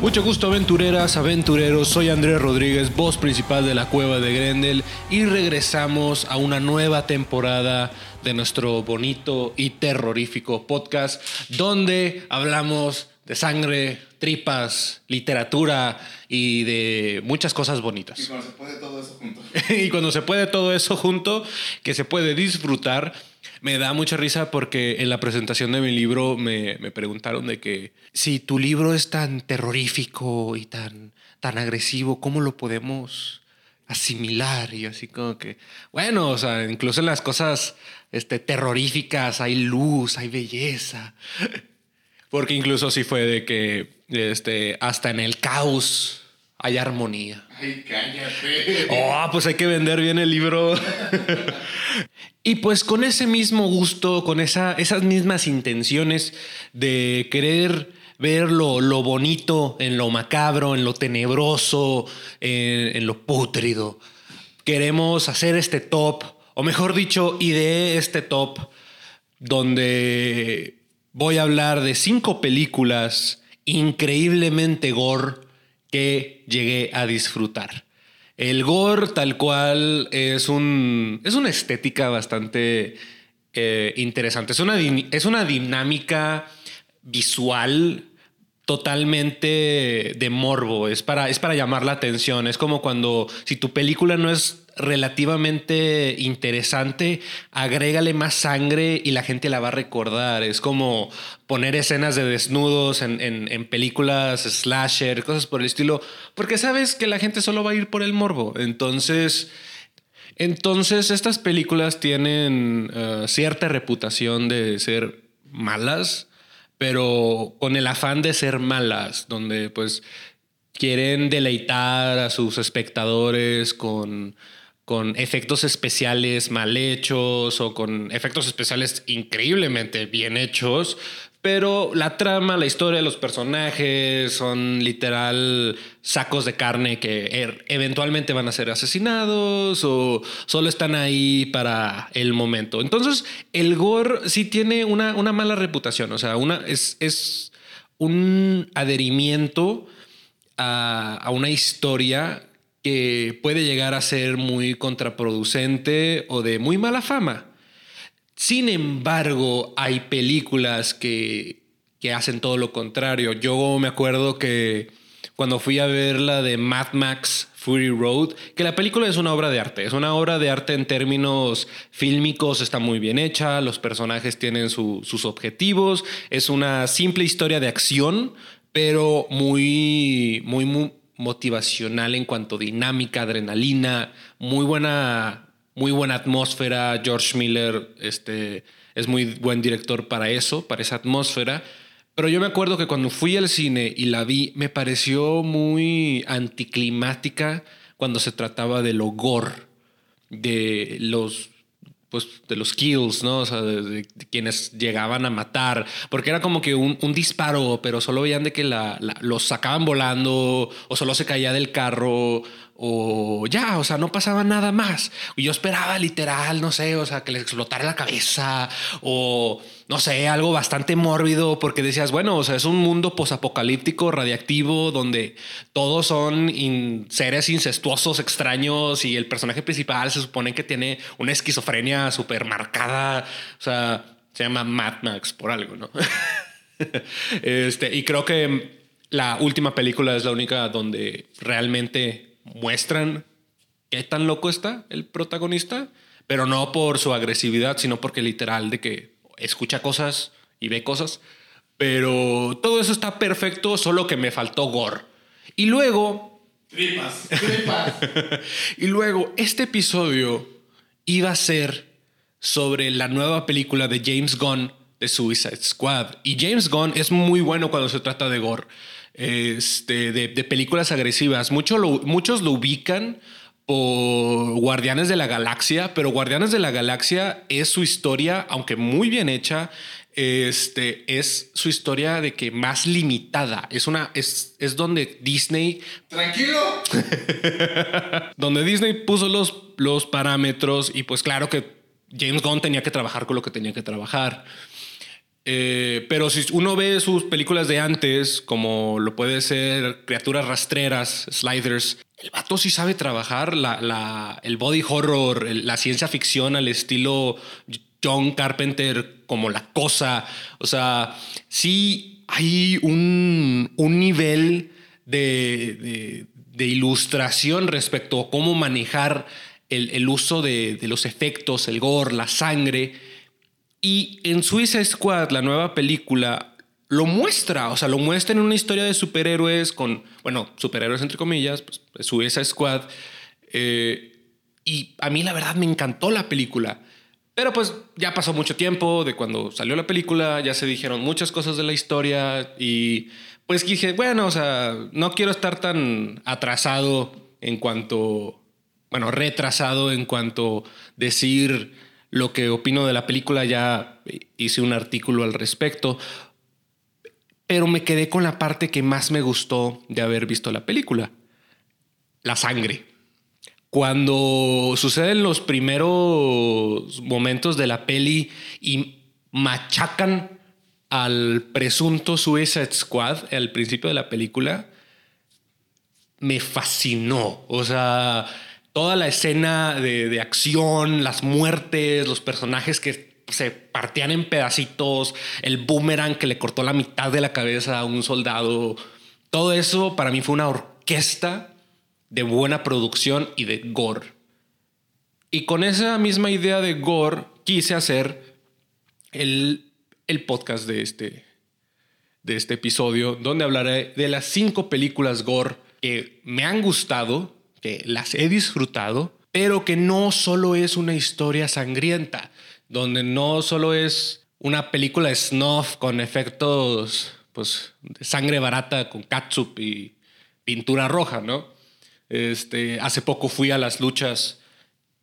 Mucho gusto aventureras, aventureros, soy Andrés Rodríguez, voz principal de la Cueva de Grendel y regresamos a una nueva temporada de nuestro bonito y terrorífico podcast donde hablamos de sangre, tripas, literatura y de muchas cosas bonitas. Y cuando se puede todo eso junto. y cuando se puede todo eso junto, que se puede disfrutar, me da mucha risa porque en la presentación de mi libro me, me preguntaron de que si tu libro es tan terrorífico y tan, tan agresivo, ¿cómo lo podemos asimilar? Y así como que, bueno, o sea, incluso en las cosas este, terroríficas hay luz, hay belleza. Porque incluso sí fue de que este, hasta en el caos hay armonía. Ay, cállate. Oh, pues hay que vender bien el libro. y pues con ese mismo gusto, con esa, esas mismas intenciones de querer ver lo, lo bonito en lo macabro, en lo tenebroso, en, en lo pútrido, queremos hacer este top, o mejor dicho, ideé este top donde voy a hablar de cinco películas increíblemente gore que llegué a disfrutar. El gore tal cual es, un, es una estética bastante eh, interesante. Es una, es una dinámica visual totalmente de morbo. Es para, es para llamar la atención. Es como cuando si tu película no es relativamente interesante, agrégale más sangre y la gente la va a recordar. Es como poner escenas de desnudos en, en- películas slasher, cosas por el estilo, porque sabes que la gente solo va a ir por el morbo. Entonces, entonces estas películas tienen eh, cierta reputación de ser malas, pero con el afán de ser malas, donde pues quieren deleitar a sus espectadores con, con efectos especiales mal hechos o con efectos especiales increíblemente bien hechos, pero la trama, la historia los personajes son literal sacos de carne que er- eventualmente van a ser asesinados o solo están ahí para el momento. Entonces, el gore sí tiene una, una mala reputación, o sea, una, es, es un adherimiento a, a una historia que puede llegar a ser muy contraproducente o de muy mala fama. Sin embargo, hay películas que, que hacen todo lo contrario. Yo me acuerdo que cuando fui a ver la de Mad Max Fury Road, que la película es una obra de arte, es una obra de arte en términos fílmicos, está muy bien hecha, los personajes tienen su- sus objetivos, es una simple historia de acción, pero muy, muy, muy motivacional en cuanto a dinámica, adrenalina, muy buena muy buena atmósfera. George Miller este, es muy buen director para eso, para esa atmósfera. Pero yo me acuerdo que cuando fui al cine y la vi, me pareció muy anticlimática cuando se trataba de lo gore, de los pues de los kills, ¿no? O sea, de, quienes llegaban a matar, porque era como que un, disparo, pero solo veían de que la- los sacaban volando o solo se caía del carro o ya, o sea, no pasaba nada más. Y yo esperaba literal, no sé, o sea, que les explotara la cabeza o no sé, algo bastante mórbido, porque decías, bueno, o sea, es un mundo posapocalíptico, radiactivo, donde todos son seres incestuosos, extraños, y el personaje principal se supone que tiene una esquizofrenia súper marcada. O sea, se llama Mad Max por algo, ¿no? este, y creo que la última película es la única donde realmente muestran qué tan loco está el protagonista, pero no por su agresividad, sino porque literal de que escucha cosas y ve cosas. Pero todo eso está perfecto, solo que me faltó gore. Y luego, Tripas, tripas. y luego, este episodio iba a ser sobre la nueva película de James Gunn de Suicide Squad. Y James Gunn es muy bueno cuando se trata de gore, este, de, de películas agresivas. Mucho lo- muchos lo ubican por Guardianes de la Galaxia, pero Guardianes de la Galaxia es su historia, aunque muy bien hecha, este, es su historia de que más limitada. Es una, es, es donde Disney, Tranquilo. donde Disney puso los, los parámetros y pues claro que James Gunn tenía que trabajar con lo que tenía que trabajar. Eh, pero si uno ve sus películas de antes, como lo puede ser Criaturas Rastreras, Sliders, el vato sí sabe trabajar la, el body horror, la ciencia ficción al estilo John Carpenter, como La Cosa. O sea, sí hay un, un nivel de, de- de ilustración respecto a cómo manejar el, el uso de, de los efectos, el gore, la sangre. Y en Suicide Squad, la nueva película, lo muestra, o sea, lo muestra en una historia de superhéroes con, bueno, superhéroes entre comillas, pues Suicide Squad. Eh, y a mí la verdad me encantó la película. Pero pues ya pasó mucho tiempo de cuando salió la película, ya se dijeron muchas cosas de la historia y pues dije, bueno, o sea, no quiero estar tan atrasado en cuanto, bueno, retrasado en cuanto decir lo que opino de la película, ya hice un artículo al respecto, pero me quedé con la parte que más me gustó de haber visto la película, la sangre. Cuando suceden los primeros momentos de la peli y machacan al presunto Suicide Squad al principio de la película, me fascinó. O sea, toda la escena de, de acción, las muertes, los personajes que se partían en pedacitos, el boomerang que le cortó la mitad de la cabeza a un soldado, todo eso para mí fue una orquesta de buena producción y de gore. Y con esa misma idea de gore quise hacer el, el podcast de este, de este episodio, donde hablaré de las cinco películas gore que me han gustado, que las he disfrutado, pero que no solo es una historia sangrienta, donde no solo es una película snuff con efectos pues, de sangre barata con catsup y pintura roja, ¿no? Este, hace poco fui a las luchas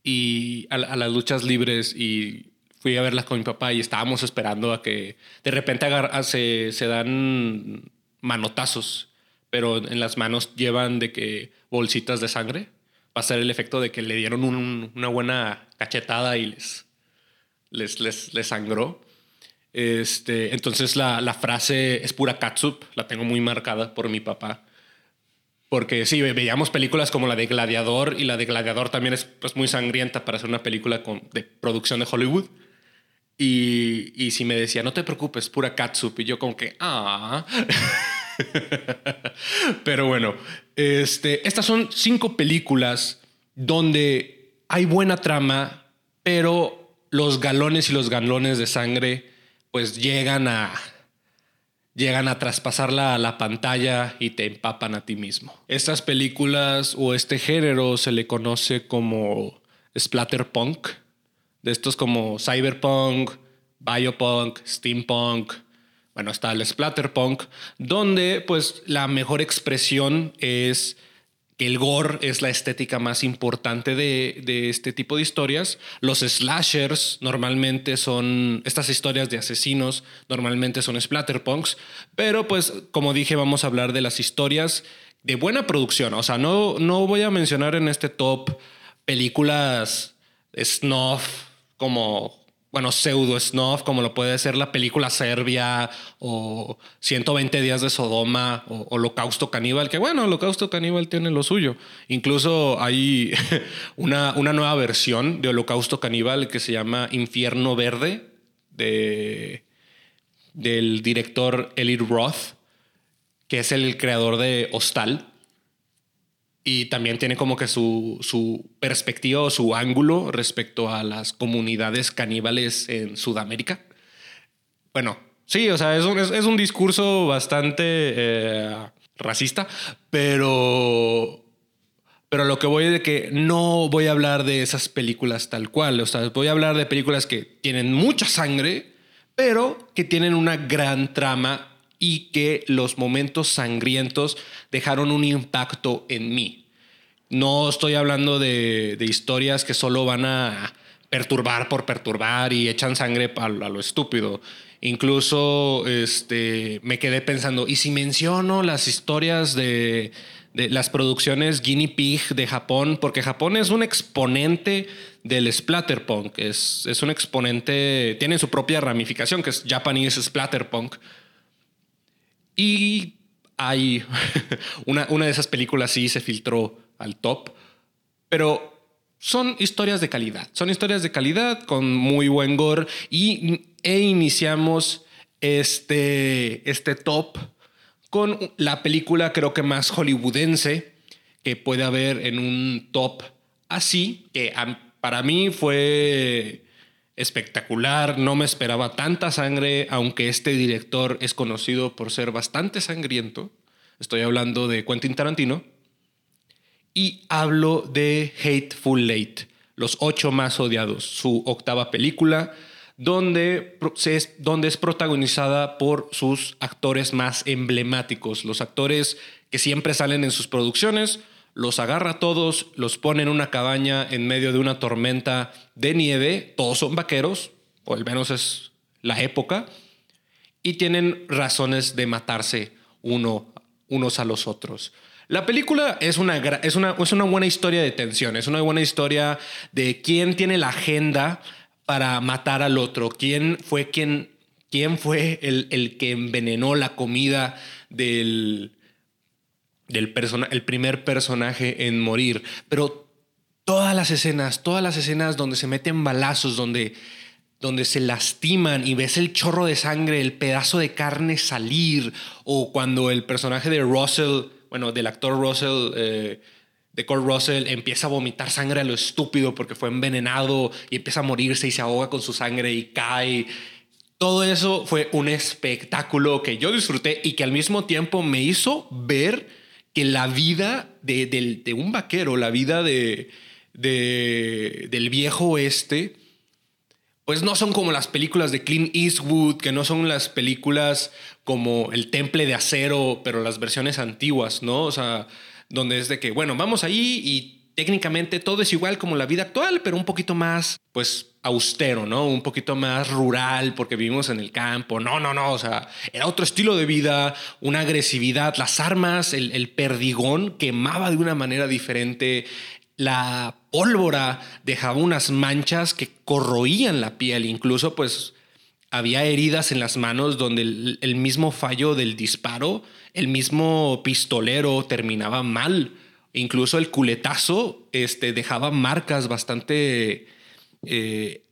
y a, las luchas libres y fui a verlas con mi papá y estábamos esperando a que de repente se, se dan manotazos, pero en las manos llevan de que bolsitas de sangre. Va a ser el efecto de que le dieron un- una buena cachetada y les, les, les, les sangró. Este, entonces la, la frase es pura catsup, la tengo muy marcada por mi papá. Porque sí, ve- veíamos películas como la de Gladiador y la de Gladiador también es pues, muy sangrienta para hacer una película con, de producción de Hollywood. Y, y si me decía, no te preocupes, pura catsup. Y yo como que, ah. Pero bueno, este, estas son cinco películas donde hay buena trama, pero los galones y los galones de sangre pues llegan a, llegan a traspasar la, la pantalla y te empapan a ti mismo. Estas películas o este género se le conoce como splatterpunk, de estos como cyberpunk, biopunk, steampunk. Bueno, está el splatterpunk, donde pues la mejor expresión es que el gore es la estética más importante de, de este tipo de historias. Los slashers normalmente son, estas historias de asesinos normalmente son splatterpunks, pero pues como dije vamos a hablar de las historias de buena producción. O sea, no, no voy a mencionar en este top películas snuff como bueno, pseudo snuff, como lo puede ser la película Serbia o 120 días de Sodoma o Holocausto Caníbal, que bueno, Holocausto Caníbal tiene lo suyo. Incluso hay una, una nueva versión de Holocausto Caníbal que se llama Infierno Verde de, del director Eli Roth, que es el creador de Hostal. Y también tiene como que su, su perspectiva o su ángulo respecto a las comunidades caníbales en Sudamérica. Bueno, sí, o sea, es un, es, un discurso bastante eh, racista, pero, pero lo que voy es de que no voy a hablar de esas películas tal cual. O sea, voy a hablar de películas que tienen mucha sangre, pero que tienen una gran trama y que los momentos sangrientos dejaron un impacto en mí. No estoy hablando de, historias que solo van a perturbar por perturbar y echan sangre a lo estúpido. Incluso este, me quedé pensando, ¿y si menciono las historias de, de las producciones Guinea Pig de Japón? Porque Japón es un exponente del splatterpunk, es, es un exponente, tiene su propia ramificación que es Japanese Splatterpunk. Y hay una, una de esas películas sí se filtró al top, pero son historias de calidad. Son historias de calidad con muy buen gore y e iniciamos este, este top con la película creo que más hollywoodense que puede haber en un top así, que para mí fue espectacular, no me esperaba tanta sangre, aunque este director es conocido por ser bastante sangriento. Estoy hablando de Quentin Tarantino. Y hablo de Hateful Late, Los ocho más odiados, su octava película, donde, es, donde es protagonizada por sus actores más emblemáticos, los actores que siempre salen en sus producciones, los agarra a todos, los pone en una cabaña en medio de una tormenta de nieve, todos son vaqueros, o al menos es la época, y tienen razones de matarse uno, unos a los otros. La película es una, es, una, es una buena historia de tensión, es una buena historia de quién tiene la agenda para matar al otro, quién fue, quién, quién fue el, el que envenenó la comida del, del el primer personaje en morir. Pero todas las escenas, todas las escenas donde se meten balazos, donde, donde se lastiman y ves el chorro de sangre, el pedazo de carne salir, o cuando el personaje de Russell, bueno, del actor Russell, eh, de Kurt Russell, empieza a vomitar sangre a lo estúpido porque fue envenenado y empieza a morirse y se ahoga con su sangre y cae. Todo eso fue un espectáculo que yo disfruté y que al mismo tiempo me hizo ver que la vida de, un vaquero, la vida de, del viejo oeste, pues no son como las películas de Clint Eastwood, que no son las películas como El Temple de Acero, pero las versiones antiguas, ¿no? O sea, donde es de que, bueno, vamos ahí y técnicamente todo es igual como la vida actual, pero un poquito más, pues, austero, ¿no? Un poquito más rural porque vivimos en el campo. No, no, no, o sea, era otro estilo de vida, una agresividad, las armas, el, perdigón quemaba de una manera diferente, la pólvora dejaba unas manchas que corroían la piel, incluso pues había heridas en las manos donde el mismo fallo del disparo, el mismo pistolero terminaba mal Incluso el culetazo este, dejaba marcas bastante... Eh,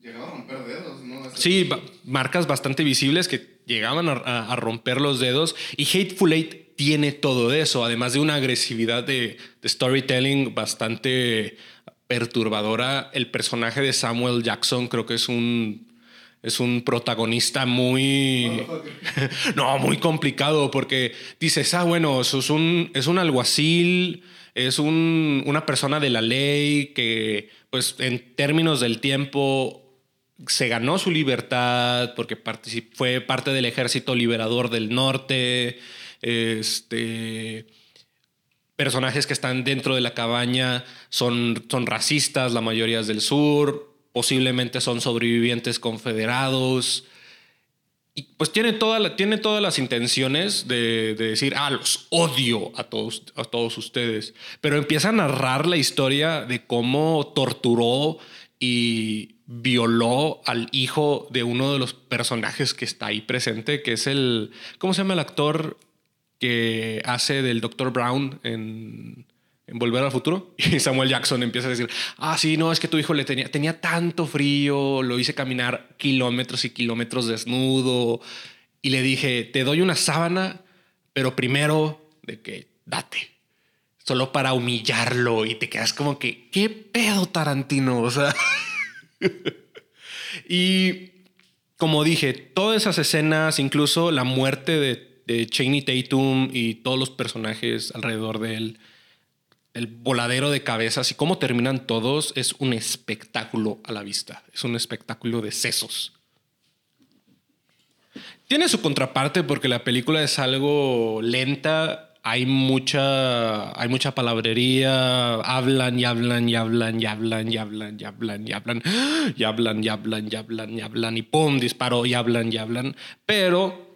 Llegaba a romper dedos, ¿no? Sí, marcas bastante visibles que llegaban a, romper los dedos. Y Hateful Eight tiene todo eso, además de una agresividad de, de storytelling bastante perturbadora. El personaje de Samuel Jackson creo que es un es un protagonista muy... no, muy complicado porque dices, ah, bueno, eso es un, es un alguacil, es un, una persona de la ley que, pues, en términos del tiempo se ganó su libertad porque fue parte del ejército liberador del norte. Este, personajes que están dentro de la cabaña son, son racistas, la mayoría es del sur posiblemente son sobrevivientes confederados. Y pues tiene, toda tiene todas las intenciones de, decir, ah, los odio a todos, a todos ustedes. Pero empieza a narrar la historia de cómo torturó y violó al hijo de uno de los personajes que está ahí presente, que es el, ¿cómo se llama el actor que hace del Dr. Brown en en Volver al Futuro. Y Samuel Jackson empieza a decir, ah, sí, no, es que tu hijo le tenía, tenía tanto frío, lo hice caminar kilómetros y kilómetros desnudo. Y le dije, te doy una sábana, pero primero de que date. Solo para humillarlo y te quedas como que, ¿qué pedo Tarantino? O sea... y como dije, todas esas escenas, incluso la muerte de, de Cheney Tatum y todos los personajes alrededor de él, el voladero de cabezas y cómo terminan todos es un espectáculo a la vista. Es un espectáculo de sesos. Tiene su contraparte porque la película es algo lenta hay mucha, hay mucha palabrería, hablan y hablan y hablan y hablan y hablan y hablan y hablan y hablan y hablan y hablan y hablan y pum, disparo y hablan y hablan. Pero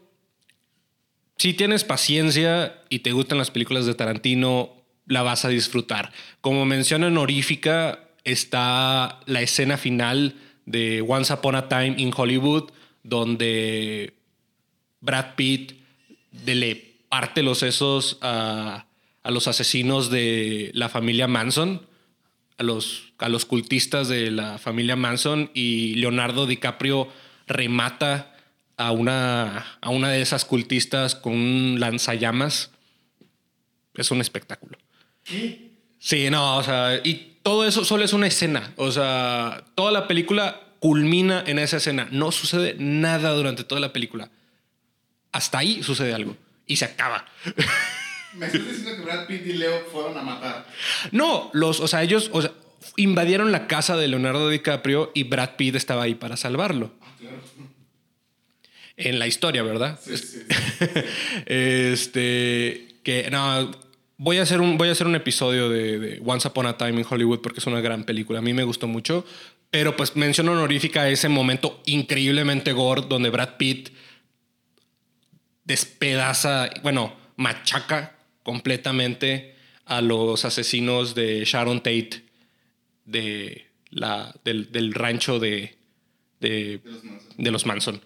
si tienes paciencia y te gustan las películas de Tarantino, la vas a disfrutar. Como mención honorífica está la escena final de Once Upon a Time in Hollywood, donde Brad Pitt le parte los sesos a, los asesinos de la familia Manson, a los, a los cultistas de la familia Manson, y Leonardo DiCaprio remata a una, a una de esas cultistas con un lanzallamas. Es un espectáculo. Sí, no, o sea, y todo eso solo es una escena. O sea, toda la película culmina en esa escena. No sucede nada durante toda la película. Hasta ahí sucede algo y se acaba. Me estás diciendo que Brad Pitt y Leo fueron a matar. No, los, o sea, ellos o sea, invadieron la casa de Leonardo DiCaprio y Brad Pitt estaba ahí para salvarlo. Ah, claro. En la historia, ¿verdad? Sí, sí, este, que no, voy a hacer un, voy a hacer un episodio de, de, Once Upon a Time in Hollywood porque es una gran película. A mí me gustó mucho, pero pues menciono honorífica ese momento increíblemente gore donde Brad Pitt despedaza, bueno, machaca completamente a los asesinos de Sharon Tate de la, del, rancho de, de, los Manson.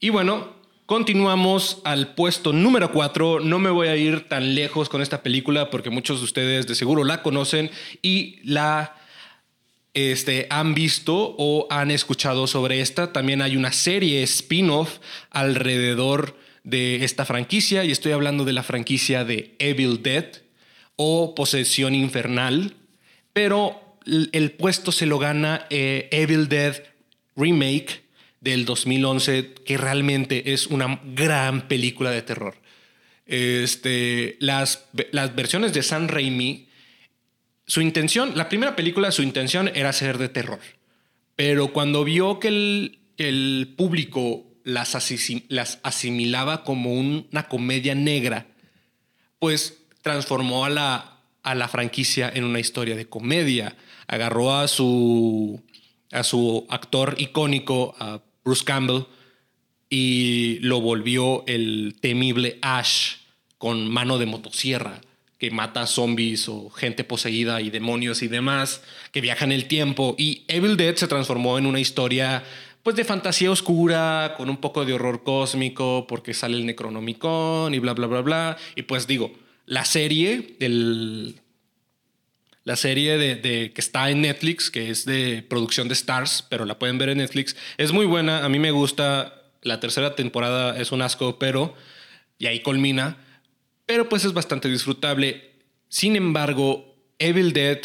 Y bueno, continuamos al puesto número 4. No me voy a ir tan lejos con esta película porque muchos de ustedes de seguro la conocen y la este, han visto o han escuchado sobre esta. También hay una serie spin-off alrededor de esta franquicia y estoy hablando de la franquicia de Evil Dead o Posesión Infernal, pero el puesto se lo gana eh, Evil Dead Remake del 2011, que realmente es una gran película de terror. Este, las, las versiones de San Raimi, su intención, la primera película, su intención era ser de terror, pero cuando vio que el, el público las, asimilaba como una comedia negra, pues transformó a la, a la franquicia en una historia de comedia. Agarró a su, a su actor icónico, a Bruce Campbell, y lo volvió el temible Ash con mano de motosierra que mata zombies o gente poseída y demonios y demás, que viaja en el tiempo. Y Evil Dead se transformó en una historia pues de fantasía oscura, con un poco de horror cósmico, porque sale el Necronomicon y bla, bla, bla, bla. Y pues digo, la serie del... La serie de, que está en Netflix, que es de producción de Stars, pero la pueden ver en Netflix, es muy buena. A mí me gusta. La tercera temporada es un asco, pero... Y ahí culmina. Pero pues es bastante disfrutable. Sin embargo, Evil Dead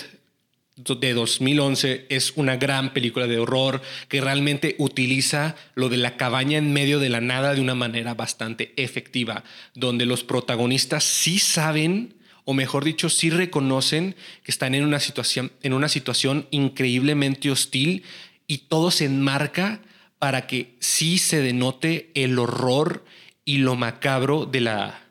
de 2011 es una gran película de horror que realmente utiliza lo de la cabaña en medio de la nada de una manera bastante efectiva, donde los protagonistas sí saben, o mejor dicho, sí reconocen que están en una situación, en una situación increíblemente hostil y todo se enmarca para que sí se denote el horror y lo macabro de la,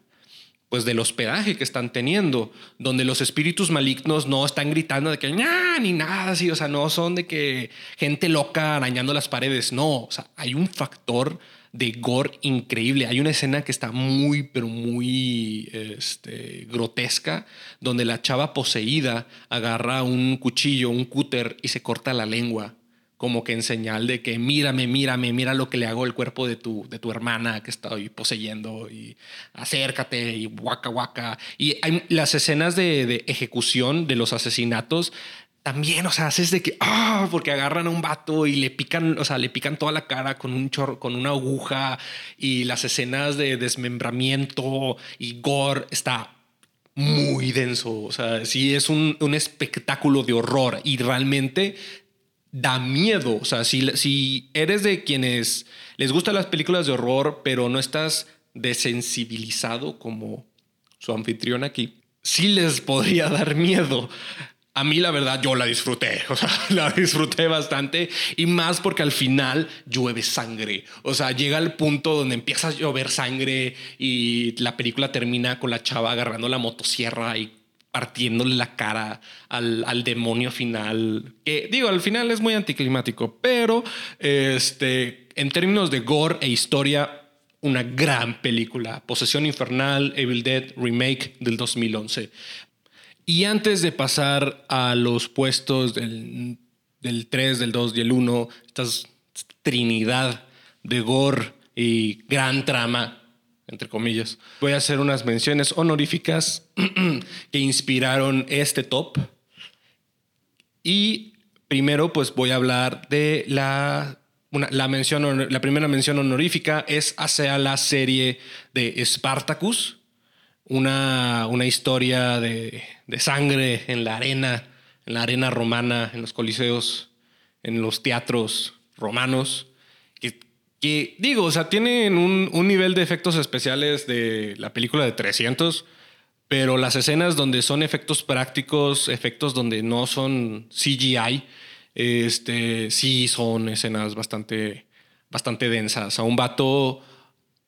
pues del hospedaje que están teniendo, donde los espíritus malignos no están gritando de que ni nada así, o sea, no son de que gente loca arañando las paredes, no, o sea, hay un factor de gore increíble. Hay una escena que está muy, pero muy este, grotesca, donde la chava poseída agarra un cuchillo, un cúter y se corta la lengua como que en señal de que mírame, mírame, mira lo que le hago el cuerpo de tu, de tu hermana que estoy poseyendo y acércate y guaca guaca. Y hay las escenas de, ejecución de los asesinatos también, o sea, haces de que, ah, porque agarran a un vato y le pican, o sea, le pican toda la cara con un chorro, con una aguja y las escenas de desmembramiento y gore está muy denso, o sea, sí es un, un espectáculo de horror y realmente da miedo. O sea, si, si eres de quienes les gustan las películas de horror, pero no estás desensibilizado como su anfitrión aquí, sí les podría dar miedo. A mí la verdad yo la disfruté, o sea, la disfruté bastante y más porque al final llueve sangre, o sea, llega al punto donde empieza a llover sangre y la película termina con la chava agarrando la motosierra y partiéndole la cara al, al demonio final, que digo, al final es muy anticlimático, pero este, en términos de gore e historia, una gran película, Posesión Infernal, Evil Dead Remake del 2011. Y antes de pasar a los puestos del, del 3, del 2 y el 1, esta trinidad de gore y gran trama, entre comillas, voy a hacer unas menciones honoríficas que inspiraron este top. Y primero, pues voy a hablar de la, la, mención, la primera mención honorífica es hacia la serie de Spartacus una, una historia de, de, sangre en la arena, en la arena romana, en los coliseos, en los teatros romanos, que, que digo, o sea, tienen un, un, nivel de efectos especiales de la película de 300, pero las escenas donde son efectos prácticos, efectos donde no son CGI, este, sí son escenas bastante, bastante densas. A un vato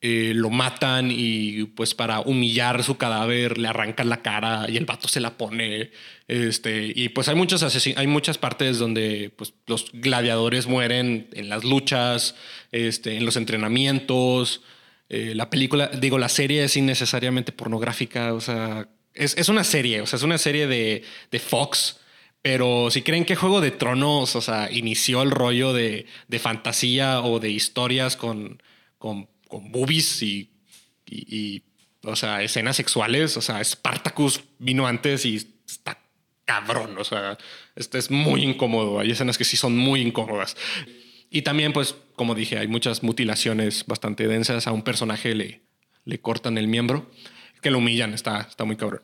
eh, lo matan y pues para humillar su cadáver le arrancan la cara y el vato se la pone. Este, y pues hay, muchos hay muchas partes donde pues, los gladiadores mueren en las luchas, este, en los entrenamientos. Eh, la película, digo, la serie es innecesariamente pornográfica, o sea, es, es una serie, o sea, es una serie de, de Fox. Pero si creen que Juego de Tronos, o sea, inició el rollo de, de fantasía o de historias con, con con boobies y, y, o sea, escenas sexuales. O sea, Spartacus vino antes y está cabrón. O sea, este es muy incómodo. Hay escenas que sí son muy incómodas. Y también, pues, como dije, hay muchas mutilaciones bastante densas. A un personaje le, le cortan el miembro, que lo humillan. Está, está muy cabrón.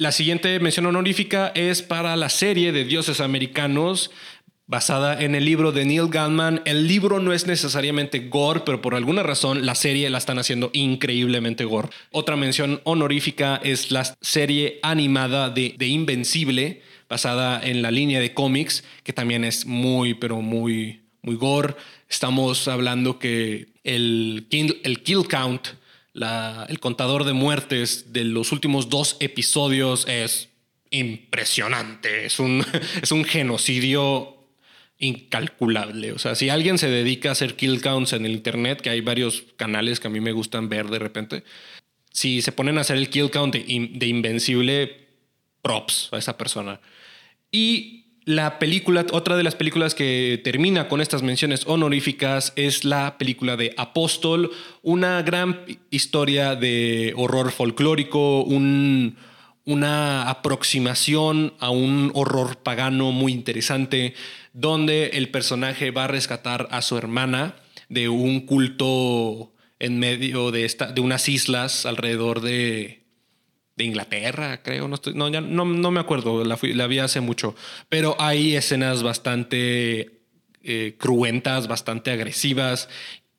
La siguiente mención honorífica es para la serie de dioses americanos basada en el libro de Neil Gaiman. El libro no es necesariamente gore, pero por alguna razón la serie la están haciendo increíblemente gore. Otra mención honorífica es la serie animada de, de Invencible, basada en la línea de cómics, que también es muy, pero muy, muy gore. Estamos hablando que el, kill count, el contador de muertes de los últimos dos episodios es impresionante. Es un, es un genocidio incalculable. O sea, si alguien se dedica a hacer kill counts en el internet, que hay varios canales que a mí me gustan ver de repente, si se ponen a hacer el kill count de, Invencible, props a esa persona. Y la película, otra de las películas que termina con estas menciones honoríficas es la película de Apóstol, una gran historia de horror folclórico, un, una aproximación a un horror pagano muy interesante donde el personaje va a rescatar a su hermana de un culto en medio de, esta, de unas islas alrededor de, de Inglaterra, creo. No, no, ya no, no, me acuerdo, la, la, vi hace mucho. Pero hay escenas bastante eh, cruentas, bastante agresivas.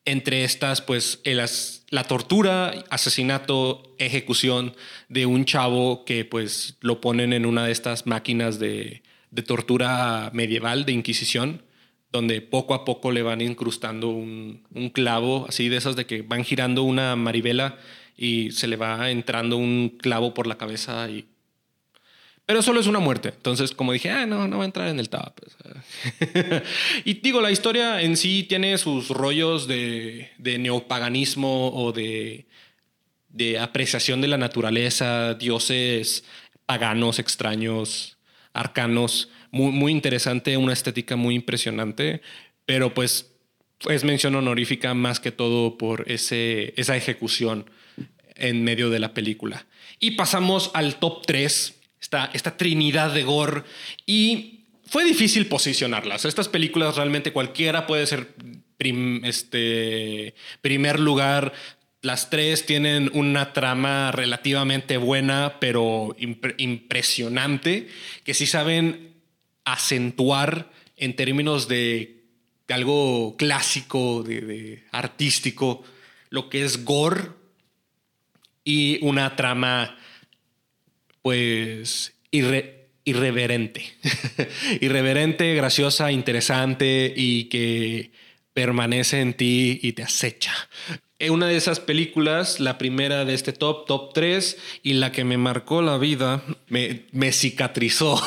Entre estas, pues, el, la tortura, asesinato, ejecución de un chavo que, pues, lo ponen en una de estas máquinas de, de tortura medieval, de Inquisición, donde poco a poco le van incrustando un, clavo, así de esas de que van girando una maribela y se le va entrando un clavo por la cabeza y... Pero solo es una muerte. Entonces, como dije, ah, no, no va a entrar en el top. y digo, la historia en sí tiene sus rollos de, neopaganismo o de, de apreciación de la naturaleza, dioses paganos extraños, arcanos, muy, muy interesante, una estética muy impresionante, pero pues es mención honorífica más que todo por ese, esa ejecución en medio de la película. Y pasamos al top 3, esta, esta trinidad de gore, y fue difícil posicionarlas. Estas películas realmente cualquiera puede ser este, primer lugar las tres tienen una trama relativamente buena, pero impresionante, que sí saben acentuar en términos de, algo clásico, de, artístico, lo que es gore y una trama, pues, irreverente. irreverente, graciosa, interesante y que permanece en ti y te acecha. Una de esas películas, la primera de este top, top 3, y la que me marcó la vida, me, cicatrizó.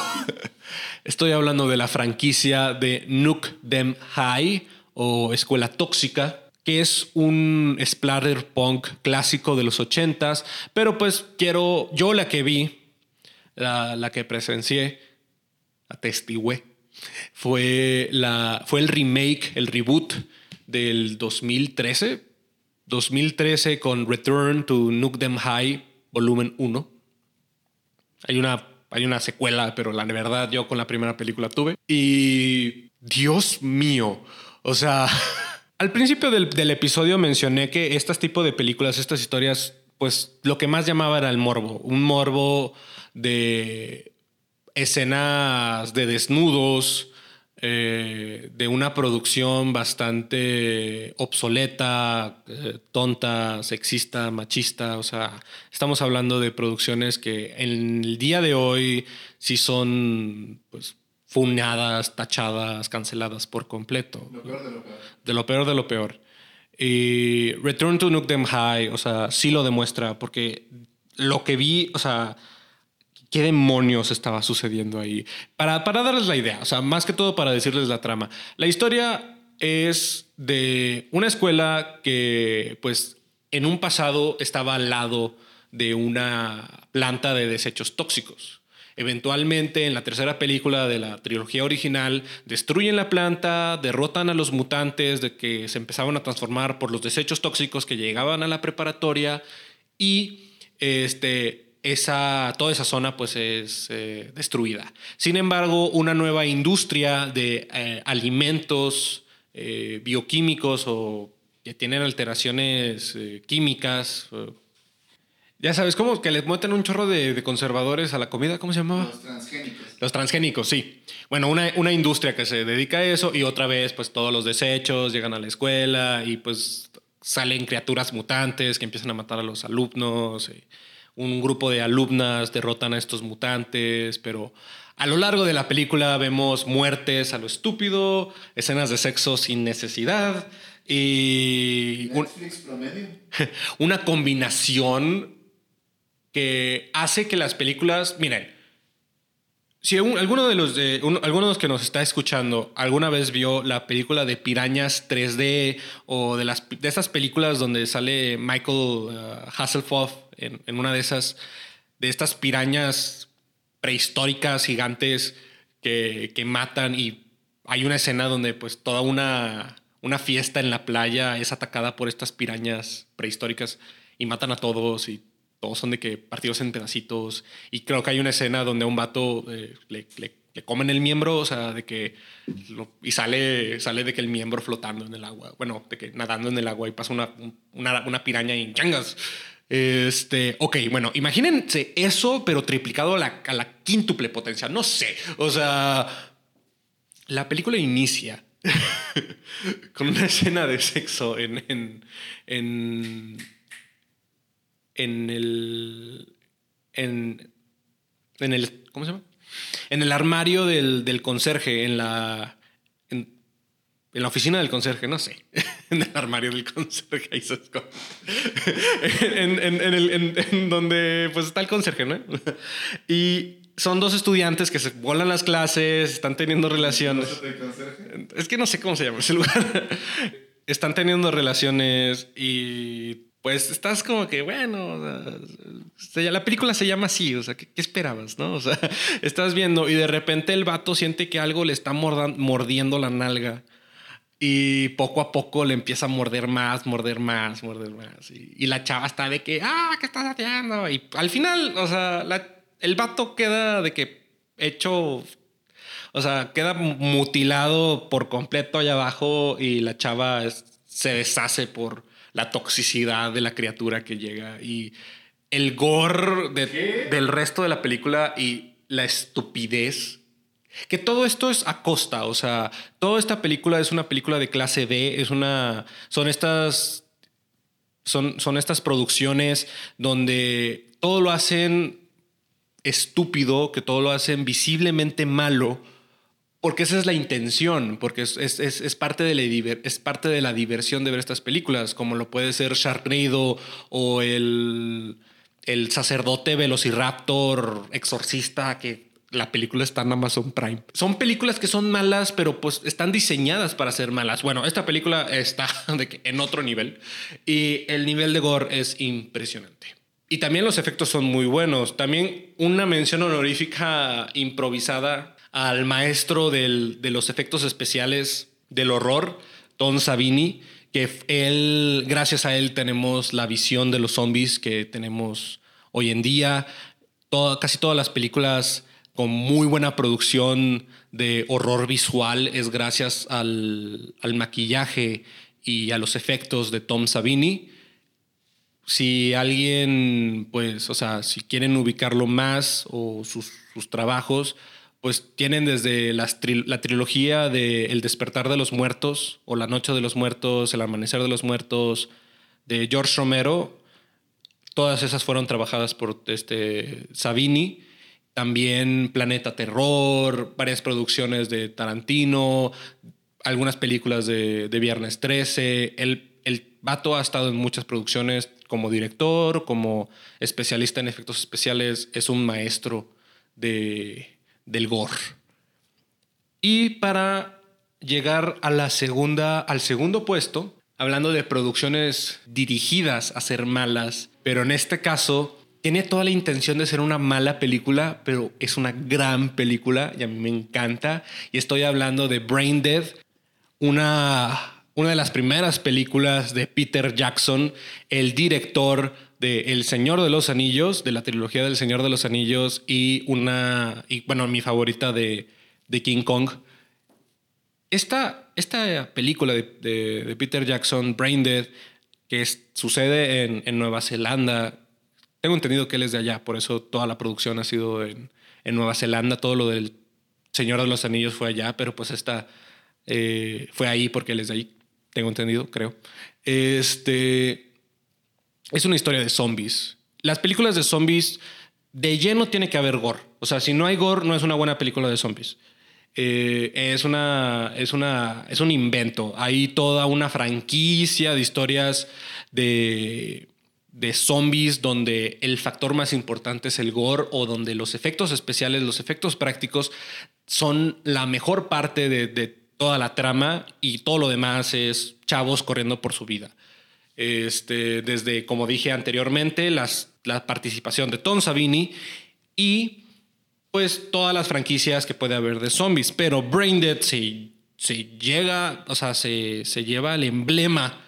Estoy hablando de la franquicia de Nuke Them High o Escuela Tóxica, que es un splatter punk clásico de los 80s, pero pues quiero, yo la que vi, la, la que presencié, atestigué, fue, la, fue el remake, el reboot del 2013, 2013 con Return to Nuke Them High, volumen 1. Hay una, hay una secuela, pero la verdad yo con la primera película tuve. Y Dios mío, o sea, al principio del, del episodio mencioné que este tipo de películas, estas historias, pues lo que más llamaba era el morbo, un morbo de escenas de desnudos, eh, de una producción bastante obsoleta, eh, tonta, sexista, machista. O sea, estamos hablando de producciones que en el día de hoy sí son pues, funadas, tachadas, canceladas por completo. Lo peor de lo peor. De lo peor de lo peor. Y Return to Nuke Them High, o sea, sí lo demuestra, porque lo que vi, o sea, qué demonios estaba sucediendo ahí. Para, para darles la idea, o sea, más que todo para decirles la trama. La historia es de una escuela que, pues, en un pasado estaba al lado de una planta de desechos tóxicos. Eventualmente, en la tercera película de la trilogía original, destruyen la planta, derrotan a los mutantes de que se empezaban a transformar por los desechos tóxicos que llegaban a la preparatoria y este, esa, toda esa zona pues es eh, destruida. Sin embargo, una nueva industria de eh, alimentos eh, bioquímicos o que tienen alteraciones químicas, ya sabes, como que les meten un chorro de, conservadores a la comida, ¿cómo se llamaba? Los transgénicos. Los transgénicos, sí. Bueno, una, una industria que se dedica a eso y otra vez pues todos los desechos llegan a la escuela y pues salen criaturas mutantes que empiezan a matar a los alumnos. Y, un grupo de alumnas derrotan a estos mutantes, pero a lo largo de la película vemos muertes a lo estúpido, escenas de sexo sin necesidad y una combinación que hace que las películas, miren, si alguno de los de, alguno de los que nos está escuchando alguna vez vio la película de Pirañas 3D o de las de esas películas donde sale Michael uh, Hasselhoff en, una de esas, de estas pirañas prehistóricas gigantes que, que, matan y hay una escena donde pues toda una, una fiesta en la playa es atacada por estas pirañas prehistóricas y matan a todos y todos son de que partidos en pedacitos. Y creo que hay una escena donde a un vato eh, le, le, comen el miembro, o sea, de que y sale, sale de que el miembro flotando en el agua, bueno, de que nadando en el agua y pasa una, una, una piraña y changas este, ok, bueno, imagínense eso, pero triplicado a la, a quíntuple potencia. No sé. O sea, la película inicia con una escena de sexo en, en, en, en el. En, en el. ¿Cómo se llama? En el armario del, del conserje, en la en la oficina del conserje, no sé, en el armario del conserje, ahí se en, en, en, el, en, donde pues está el conserje, ¿no? Y son dos estudiantes que se volan las clases, están teniendo relaciones. Es que no sé cómo se llama ese lugar. están teniendo relaciones y pues estás como que, bueno, la película se llama así, o sea, ¿qué, esperabas, no? O sea, estás viendo y de repente el vato siente que algo le está mordiendo la nalga y poco a poco le empieza a morder más, morder más, morder más. Y, la chava está de que, ah, ¿qué estás haciendo? Y al final, o sea, el vato queda de que hecho, o sea, queda mutilado por completo allá abajo y la chava se deshace por la toxicidad de la criatura que llega. Y el gore del resto de la película y la estupidez que todo esto es a costa, o sea, toda esta película es una película de clase B, es una, son estas, son, son estas producciones donde todo lo hacen estúpido, que todo lo hacen visiblemente malo, porque esa es la intención, porque es, es, es, parte, de la es parte de la diversión de ver estas películas, como lo puede ser Sharknado o el, el sacerdote Velociraptor exorcista que la película está en Amazon Prime. Son películas que son malas, pero pues están diseñadas para ser malas. Bueno, esta película está en otro nivel y el nivel de gore es impresionante. Y también los efectos son muy buenos. También una mención honorífica improvisada al maestro de los efectos especiales del horror, Don Savini, que él, gracias a él tenemos la visión de los zombies que tenemos hoy en día. casi todas las películas con muy buena producción de horror visual es gracias al, maquillaje y a los efectos de Tom Savini. Si alguien, pues, o sea, si quieren ubicarlo más o sus, trabajos, pues tienen desde la trilogía de El despertar de los muertos o La noche de los muertos, El amanecer de los muertos de George Romero. Todas esas fueron trabajadas por este Savini también Planeta Terror, varias producciones de Tarantino, algunas películas de, Viernes 13. El, el vato ha estado en muchas producciones como director, como especialista en efectos especiales. Es un maestro de, del gore. Y para llegar a la segunda, al segundo puesto, hablando de producciones dirigidas a ser malas, pero en este caso tiene toda la intención de ser una mala película, pero es una gran película y a mí me encanta. Y estoy hablando de Brain Dead, una, una de las primeras películas de Peter Jackson, el director de El Señor de los Anillos, de la trilogía del Señor de los Anillos y una, y bueno, mi favorita de, de King Kong. Esta, esta película de, Peter Jackson, Brain Dead, que sucede en, en Nueva Zelanda, tengo entendido que él es de allá, por eso toda la producción ha sido en, Nueva Zelanda, todo lo del Señor de los Anillos fue allá, pero pues esta eh, fue ahí porque él es de ahí, tengo entendido, creo. Este es una historia de zombies. Las películas de zombies de lleno tiene que haber gore. O sea, si no hay gore, no es una buena película de zombies. Eh, es, una, es, una, es un invento. Hay toda una franquicia de historias de de zombies donde el factor más importante es el gore o donde los efectos especiales, los efectos prácticos son la mejor parte de, toda la trama y todo lo demás es chavos corriendo por su vida. Este, desde, como dije anteriormente, las, la participación de Tom Savini y pues todas las franquicias que puede haber de zombies. Pero Braindead se, se llega, o sea, se, se lleva el emblema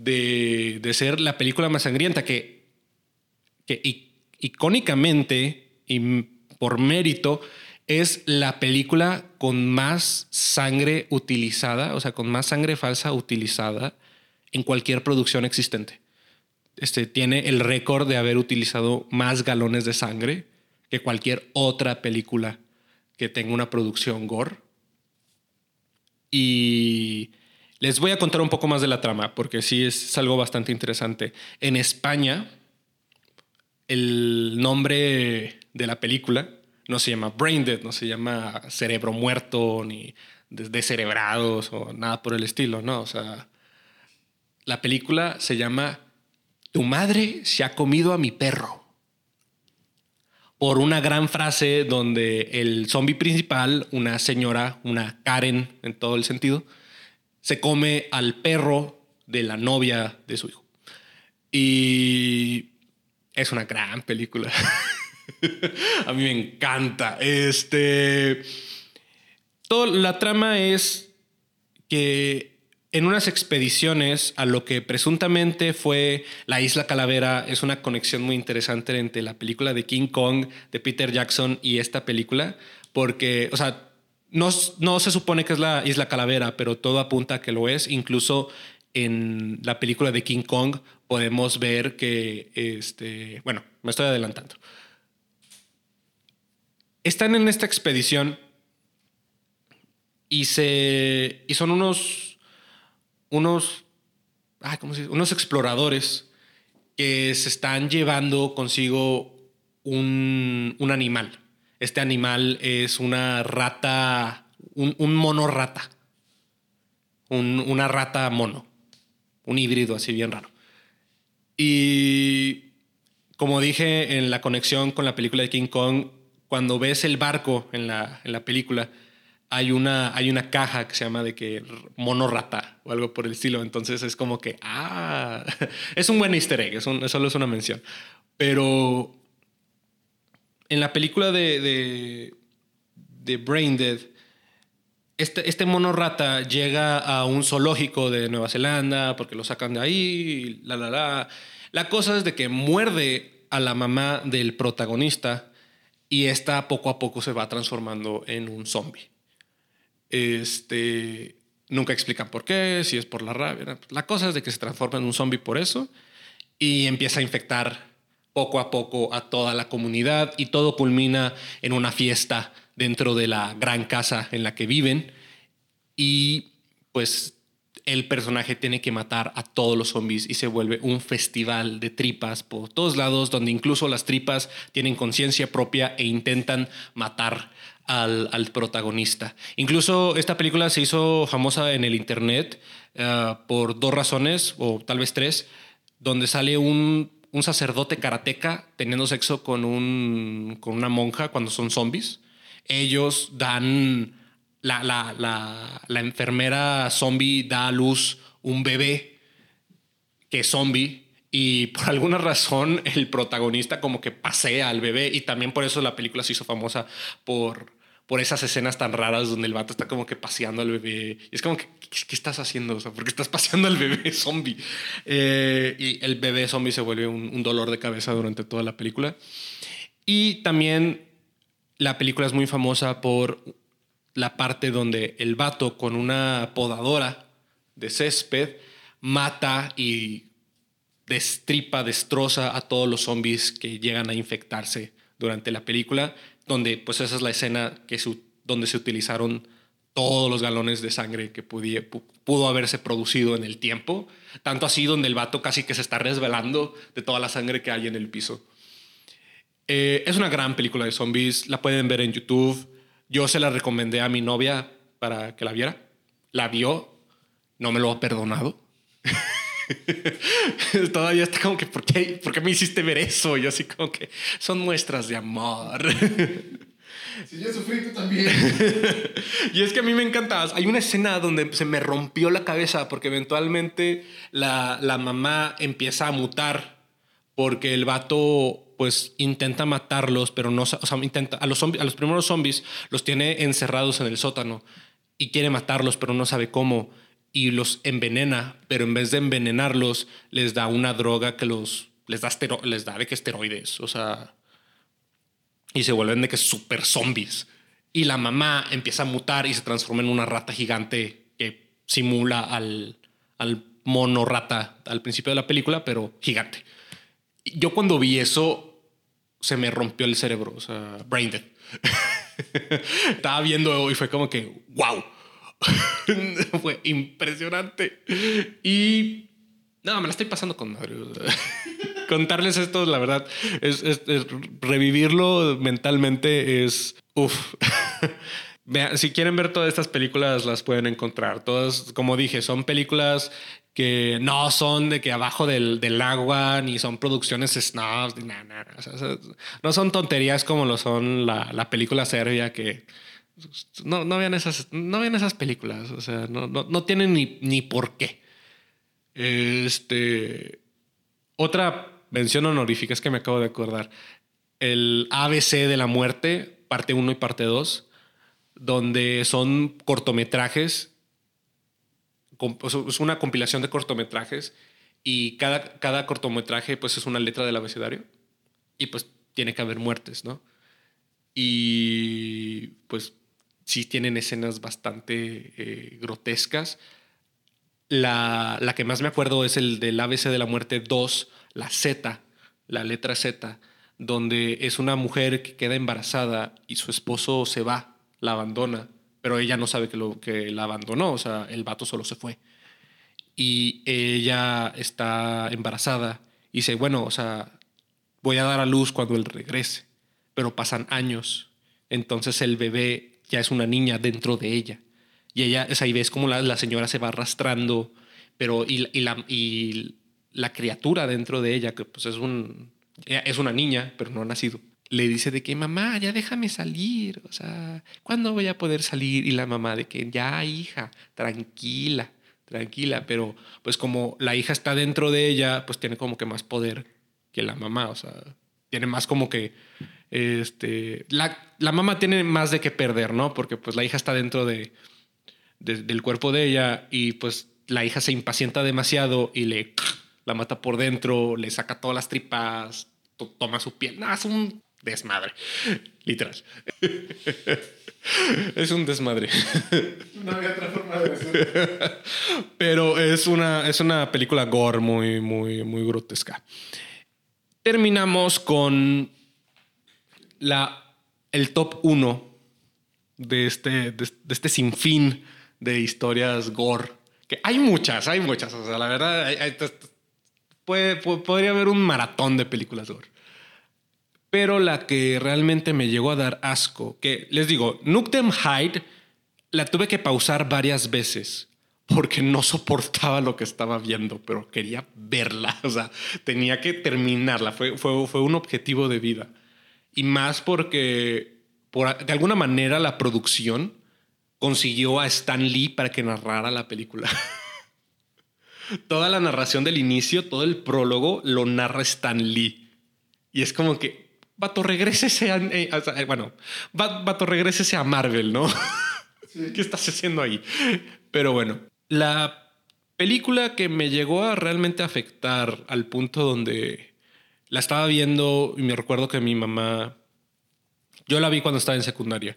de, ser la película más sangrienta que, que icónicamente y por mérito es la película con más sangre utilizada, o sea, con más sangre falsa utilizada en cualquier producción existente. Este tiene el récord de haber utilizado más galones de sangre que cualquier otra película que tenga una producción gore. Y les voy a contar un poco más de la trama, porque sí es algo bastante interesante. En España, el nombre de la película no se llama Brain Dead, no se llama Cerebro Muerto, ni Descerebrados o nada por el estilo, ¿no? O sea, la película se llama Tu madre se ha comido a mi perro. Por una gran frase donde el zombie principal, una señora, una Karen en todo el sentido, se come al perro de la novia de su hijo. Y es una gran película. a mí me encanta. Este. Toda la trama es que en unas expediciones a lo que presuntamente fue la Isla Calavera, es una conexión muy interesante entre la película de King Kong de Peter Jackson y esta película, porque, o sea, no, se supone que es la Isla Calavera, pero todo apunta a que lo es. Incluso en la película de King Kong podemos ver que, este, bueno, me estoy adelantando. Están en esta expedición y, se, y son unos, unos, ¿cómo se unos exploradores que se están llevando consigo un, un animal. Este animal es una rata, un, un mono rata. Un- una rata mono. Un híbrido así bien raro. Y como dije en la conexión con la película de King Kong, cuando ves el barco en la, en la película, hay una, hay una caja que se llama de que mono rata o algo por el estilo. Entonces es como que, ah, es un buen easter egg, es un- solo es una mención. Pero en la película de, de, Brain Dead, este, este mono rata llega a un zoológico de Nueva Zelanda porque lo sacan de ahí, la, la, la. La cosa es de que muerde a la mamá del protagonista y esta poco a poco se va transformando en un zombie. Este, nunca explican por qué, si es por la rabia. La cosa es de que se transforma en un zombie por eso y empieza a infectar poco a poco a toda la comunidad y todo culmina en una fiesta dentro de la gran casa en la que viven y pues el personaje tiene que matar a todos los zombies y se vuelve un festival de tripas por todos lados donde incluso las tripas tienen conciencia propia e intentan matar al, al protagonista. Incluso esta película se hizo famosa en el internet eh, por dos razones o tal vez tres, donde sale un, un sacerdote karateca teniendo sexo con, un, con una monja cuando son zombies. Ellos dan la, la, la, la enfermera zombie da a luz un bebé que es zombie y por alguna razón el protagonista como que pasea al bebé y también por eso la película se hizo famosa por, por esas escenas tan raras donde el vato está como que paseando al bebé y es como que ¿qué, estás haciendo? O sea, ¿por qué estás paseando al bebé zombie? Eh, y el bebé zombie se vuelve un, un dolor de cabeza durante toda la película y también la película es muy famosa por la parte donde el vato con una podadora de césped mata y destripa, destroza a todos los zombies que llegan a infectarse durante la película, donde pues esa es la escena que se, donde se utilizaron todos los galones de sangre que pudie- pu- pudo haberse producido en el tiempo, tanto así donde el vato casi que se está resbalando de toda la sangre que hay en el piso. Eh, es una gran película de zombies, la pueden ver en YouTube. Yo se la recomendé a mi novia para que la viera. La vio, no me lo ha perdonado. Todavía está como que, ¿por qué, ¿por qué me hiciste ver eso? Y yo así como que son muestras de amor. Si yo sufrí, tú también. Y es que a mí me encanta. Hay una escena donde se me rompió la cabeza porque eventualmente la, la mamá empieza a mutar porque el vato pues intenta matarlos, pero no, o sea, intenta, a los, zombi- a los primeros zombies los tiene encerrados en el sótano y quiere matarlos, pero no sabe cómo y los envenena, pero en vez de envenenarlos les da una droga que los les da, estero- les da de que esteroides, o sea, y se vuelven de que super zombies. Y la mamá empieza a mutar y se transforma en una rata gigante que simula al, al mono rata al principio de la película, pero gigante. Yo cuando vi eso, se me rompió el cerebro, o sea, brain dead. Estaba viendo y fue como que, wow. fue impresionante. Y no, me la estoy pasando con madre. Contarles esto, la verdad, es, revivirlo mentalmente es. Uf. Vean, si quieren ver todas estas películas, las pueden encontrar. Todas, como dije, son películas que no son de que abajo del, del agua, ni son producciones snobs, ni nada, nada. No son tonterías como lo son la, la película serbia que no, no vean esas, no vean esas películas. O sea, no, no, no tienen ni, ni por qué. Este. Otra mención honorífica es que me acabo de acordar. El ABC de la muerte, parte 1 y parte 2, donde son cortometrajes. Es una compilación de cortometrajes y cada, cada cortometraje pues es una letra del abecedario y pues tiene que haber muertes, ¿no? Y pues sí tienen escenas bastante eh, grotescas. La, la que más me acuerdo es el del ABC de la muerte 2, la Z, la letra Z, donde es una mujer que queda embarazada y su esposo se va, la abandona, pero ella no sabe que, lo, que la abandonó, o sea, el vato solo se fue. Y ella está embarazada y dice, bueno, o sea, voy a dar a luz cuando él regrese, pero pasan años. Entonces el bebé ya es una niña dentro de ella. Y ella, es ahí ves como la, la señora se va arrastrando, pero y, la, y la criatura dentro de ella, que pues es, un, es una niña, pero no ha nacido, le dice de que mamá, ya déjame salir, o sea, ¿cuándo voy a poder salir? Y la mamá de que ya, hija, tranquila, tranquila, pero pues como la hija está dentro de ella, pues tiene como que más poder que la mamá, o sea, tiene más como que, este, la, la mamá tiene más de que perder, ¿no? Porque pues la hija está dentro de, de, del cuerpo de ella y pues la hija se impacienta demasiado y le la mata por dentro, le saca todas las tripas, toma su piel. No, es un desmadre, literal. es un desmadre. No había otra forma de decirlo. Pero es una, es una película gore muy, muy, muy grotesca. Terminamos con la, el top 1 de este, de, de este sinfín de historias gore. Que hay muchas, hay muchas. O sea, la verdad, hay, hay, puede, podría haber un maratón de películas gore. Pero la que realmente me llegó a dar asco, que les digo, Nuktem Hyde la tuve que pausar varias veces porque no soportaba lo que estaba viendo, pero quería verla, o sea, tenía que terminarla, fue, fue, fue un objetivo de vida. Y más porque por, de alguna manera la producción consiguió a Stan Lee para que narrara la película. Toda la narración del inicio, todo el prólogo lo narra Stan Lee. Y es como que, vato, regrésese a, eh, a bueno, vato, regrésese a Marvel, ¿no? Sí. ¿Qué estás haciendo ahí? Pero bueno, la película que me llegó a realmente afectar al punto donde la estaba viendo y me recuerdo que mi mamá, yo la vi cuando estaba en secundaria.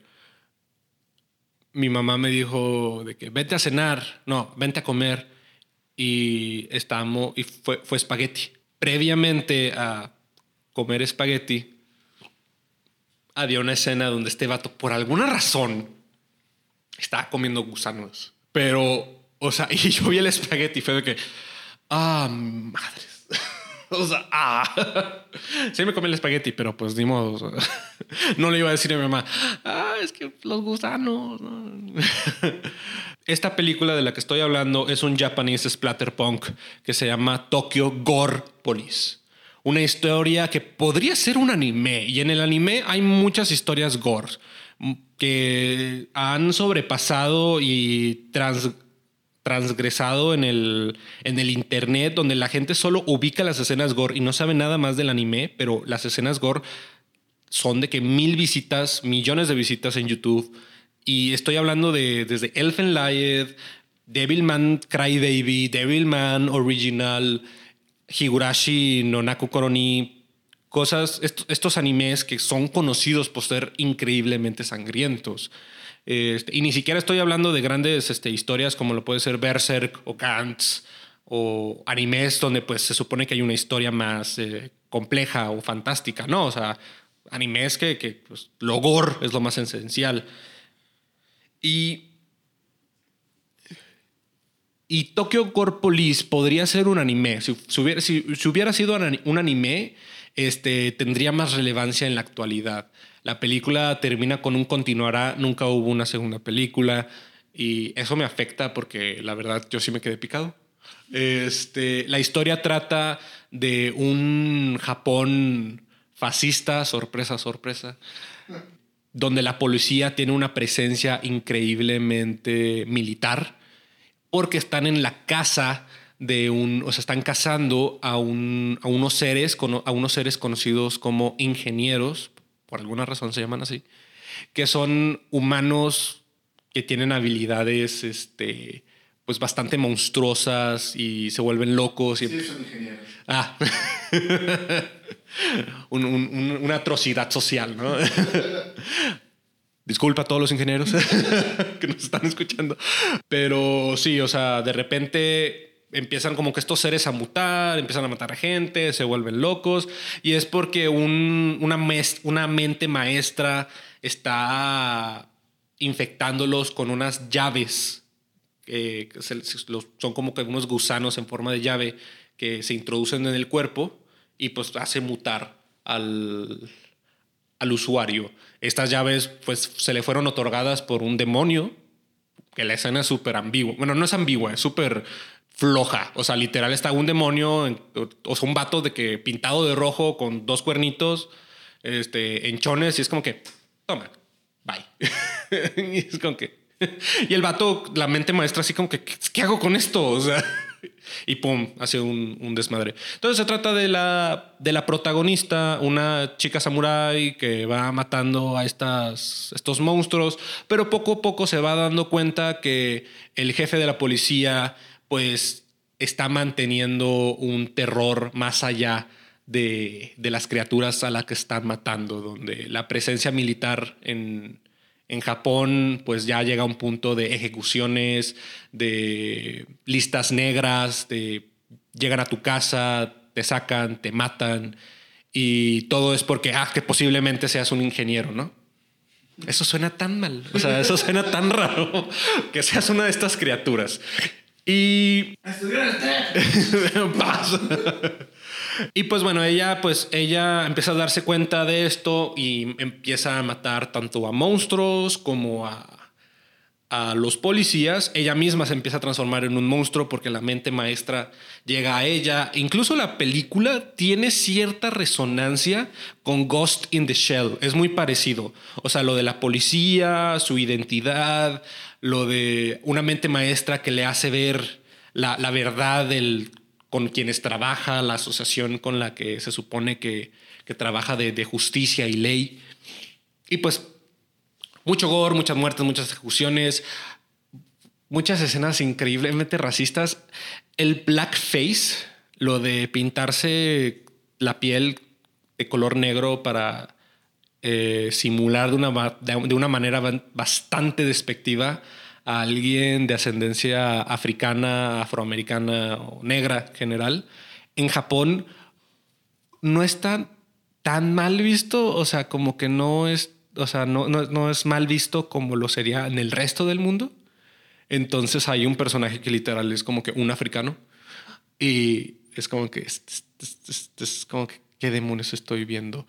Mi mamá me dijo de que vete a cenar, no, vente a comer y estábamos y fue, fue espagueti. Previamente a comer espagueti, había una escena donde este vato, por alguna razón, estaba comiendo gusanos. Pero o sea, y yo vi el espagueti fue de que, ah, madres. o ah. sí me comí el espagueti, pero pues ni modo. no le iba a decir a mi mamá, ah, es que los gusanos. Esta película de la que estoy hablando es un japonés splatterpunk que se llama Tokyo Gore Police. Una historia que podría ser un anime. Y en el anime hay muchas historias gore que han sobrepasado y trans transgresado en el, en el internet, donde la gente solo ubica las escenas gore y no sabe nada más del anime, pero las escenas gore son de que mil visitas, millones de visitas en YouTube. Y estoy hablando de desde Elfen Lied, Devilman Crybaby, Devilman Original, Higurashi no Naku Koroni, cosas, estos, estos animes que son conocidos por ser increíblemente sangrientos. Este, y ni siquiera estoy hablando de grandes este, historias como lo puede ser Berserk o Gantz o animes donde pues se supone que hay una historia más eh, compleja o fantástica. No, o sea, animes que, que pues, lo gore es lo más esencial. Y, y Tokyo Gore Police podría ser un anime. Si, hubiera, si, si hubiera sido un anime, este, tendría más relevancia en la actualidad. La película termina con un continuará, nunca hubo una segunda película y eso me afecta porque la verdad yo sí me quedé picado. Este, la historia trata de un Japón fascista, sorpresa, sorpresa, donde la policía tiene una presencia increíblemente militar porque están en la casa de un, o sea, están cazando a, un, a, unos seres, a unos seres conocidos como ingenieros, por alguna razón se llaman así, que son humanos que tienen habilidades este, pues bastante monstruosas y se vuelven locos. Y... Sí, son ingenieros. Ah, un, un, una atrocidad social, ¿no? Disculpa a todos los ingenieros que nos están escuchando. Pero sí, o sea, de repente empiezan como que estos seres a mutar, empiezan a matar a gente, se vuelven locos, y es porque un, una, mente maestra está infectándolos con unas llaves, que son como que unos gusanos en forma de llave que se introducen en el cuerpo y pues hace mutar al, al usuario. Estas llaves pues se le fueron otorgadas por un demonio, que la escena es súper ambigua. Bueno, no es ambigua, es súper floja. O sea, literal está un demonio, o sea, un vato de que pintado de rojo con dos cuernitos, este, enchones, y es como que, toma, bye. y es como que. Y el vato, la mente maestra, así como que, ¿qué, qué hago con esto? O sea, y pum, hace un, un desmadre. Entonces se trata de la, de la protagonista, una chica samurái que va matando a estas, estos monstruos, pero poco a poco se va dando cuenta que el jefe de la policía, pues, está manteniendo un terror más allá de, de las criaturas a las que están matando, donde la presencia militar en, en Japón, pues ya llega a un punto de ejecuciones, de listas negras, de llegan a tu casa, te sacan, te matan, y todo es porque, ah, que posiblemente seas un ingeniero, ¿no? Eso suena tan mal, o sea, eso suena tan raro que seas una de estas criaturas. Y. Y pues bueno, ella pues ella empieza a darse cuenta de esto y empieza a matar tanto a monstruos como a, a los policías. Ella misma se empieza a transformar en un monstruo porque la mente maestra llega a ella. Incluso la película tiene cierta resonancia con Ghost in the Shell. Es muy parecido. O sea, lo de la policía, su identidad, lo de una mente maestra que le hace ver la, la verdad del, con quienes trabaja, la asociación con la que se supone que, que trabaja de, de justicia y ley. Y pues mucho gore, muchas muertes, muchas ejecuciones, muchas escenas increíblemente racistas. El blackface, lo de pintarse la piel de color negro para eh, simular de una, de una manera bastante despectiva a alguien de ascendencia africana, afroamericana o negra en general. En Japón no está tan mal visto, o sea, como que no es, o sea, no, no, no es mal visto como lo sería en el resto del mundo. Entonces hay un personaje que literal es como que un africano y es como que es, es- es- es- como que qué demonios estoy viendo.